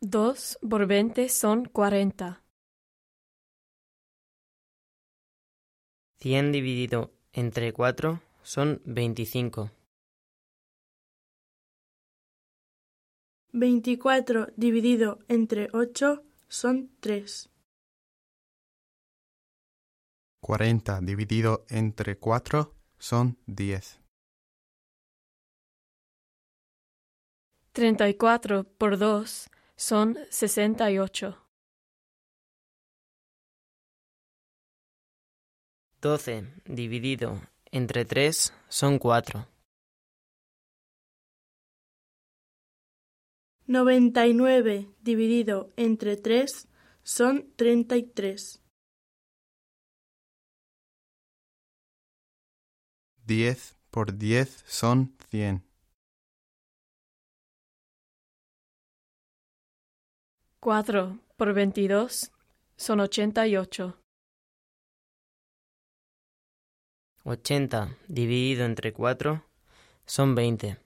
Dos por veinte son cuarenta. Cien dividido entre cuatro son veinticinco. Veinticuatro dividido entre ocho son tres. Cuarenta dividido entre cuatro son diez. Treinta y cuatro por dos son sesenta y ocho. Doce dividido entre tres son cuatro. Noventa y nueve dividido entre tres son treinta y tres. Diez por diez son cien. Cuatro por veintidós son ochenta y ocho. Ochenta dividido entre cuatro son veinte.